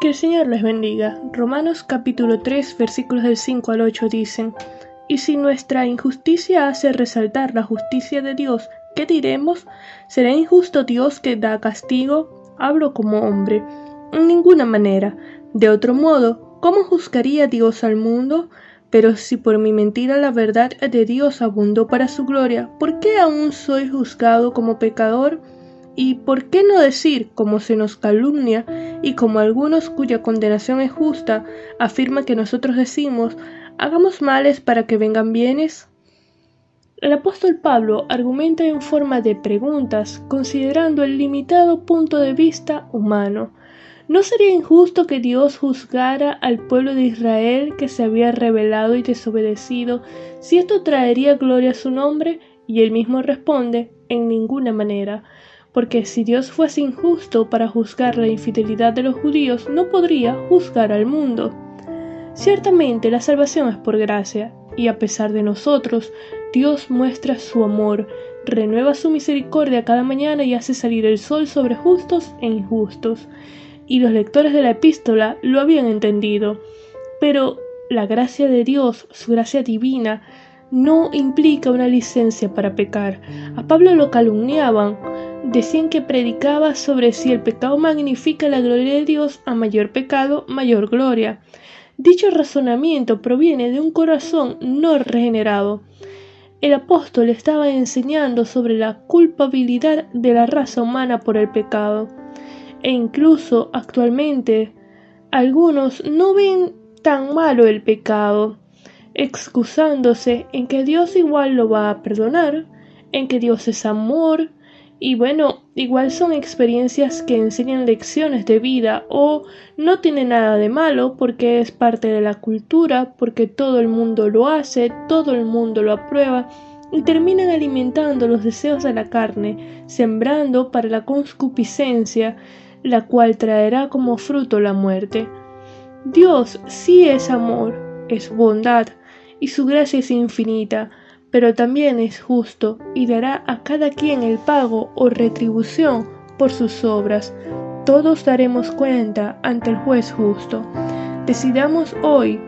Que el Señor les bendiga. Romanos capítulo 3 versículos del 5 al 8 dicen, Y si nuestra injusticia hace resaltar la justicia de Dios, ¿qué diremos? ¿Será injusto Dios que da castigo? Hablo como hombre. En ninguna manera. De otro modo, ¿cómo juzgaría Dios al mundo? Pero si por mi mentira la verdad de Dios abundó para su gloria, ¿por qué aún soy juzgado como pecador? ¿Y por qué no decir, como se nos calumnia, y como algunos cuya condenación es justa, afirma que nosotros decimos, hagamos males para que vengan bienes? El apóstol Pablo argumenta en forma de preguntas, considerando el limitado punto de vista humano. ¿No sería injusto que Dios juzgara al pueblo de Israel que se había rebelado y desobedecido si esto traería gloria a su nombre? Y él mismo responde, en ninguna manera porque si Dios fuese injusto para juzgar la infidelidad de los judíos, no podría juzgar al mundo. Ciertamente la salvación es por gracia, y a pesar de nosotros, Dios muestra su amor, renueva su misericordia cada mañana y hace salir el sol sobre justos e injustos. Y los lectores de la epístola lo habían entendido. Pero la gracia de Dios, su gracia divina, no implica una licencia para pecar. A Pablo lo calumniaban, decían que predicaba sobre si el pecado magnifica la gloria de Dios, a mayor pecado, mayor gloria. Dicho razonamiento proviene de un corazón no regenerado. El apóstol estaba enseñando sobre la culpabilidad de la raza humana por el pecado. E incluso actualmente algunos no ven tan malo el pecado, excusándose en que Dios igual lo va a perdonar, en que Dios es amor, y bueno, igual son experiencias que enseñan lecciones de vida o no tiene nada de malo porque es parte de la cultura, porque todo el mundo lo hace, todo el mundo lo aprueba y terminan alimentando los deseos de la carne, sembrando para la concupiscencia, la cual traerá como fruto la muerte. Dios sí es amor, es bondad, y su gracia es infinita, pero también es justo y dará a cada quien el pago o retribución por sus obras. Todos daremos cuenta ante el juez justo. Decidamos hoy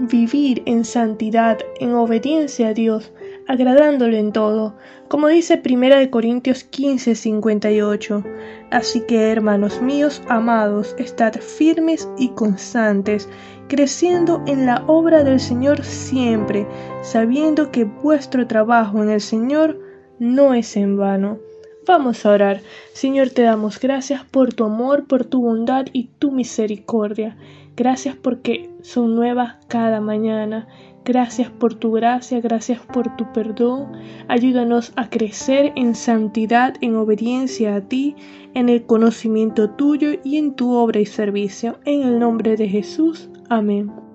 vivir en santidad, en obediencia a Dios, agradándole en todo, como dice Primera de Corintios 15, 58. Así que, hermanos míos amados, estad firmes y constantes, creciendo en la obra del Señor siempre, sabiendo que vuestro trabajo en el Señor no es en vano. Vamos a orar. Señor, te damos gracias por tu amor, por tu bondad y tu misericordia. Gracias porque son nuevas cada mañana. Gracias por tu gracia, gracias por tu perdón. Ayúdanos a crecer en santidad, en obediencia a ti, en el conocimiento tuyo y en tu obra y servicio. En el nombre de Jesús. Amén.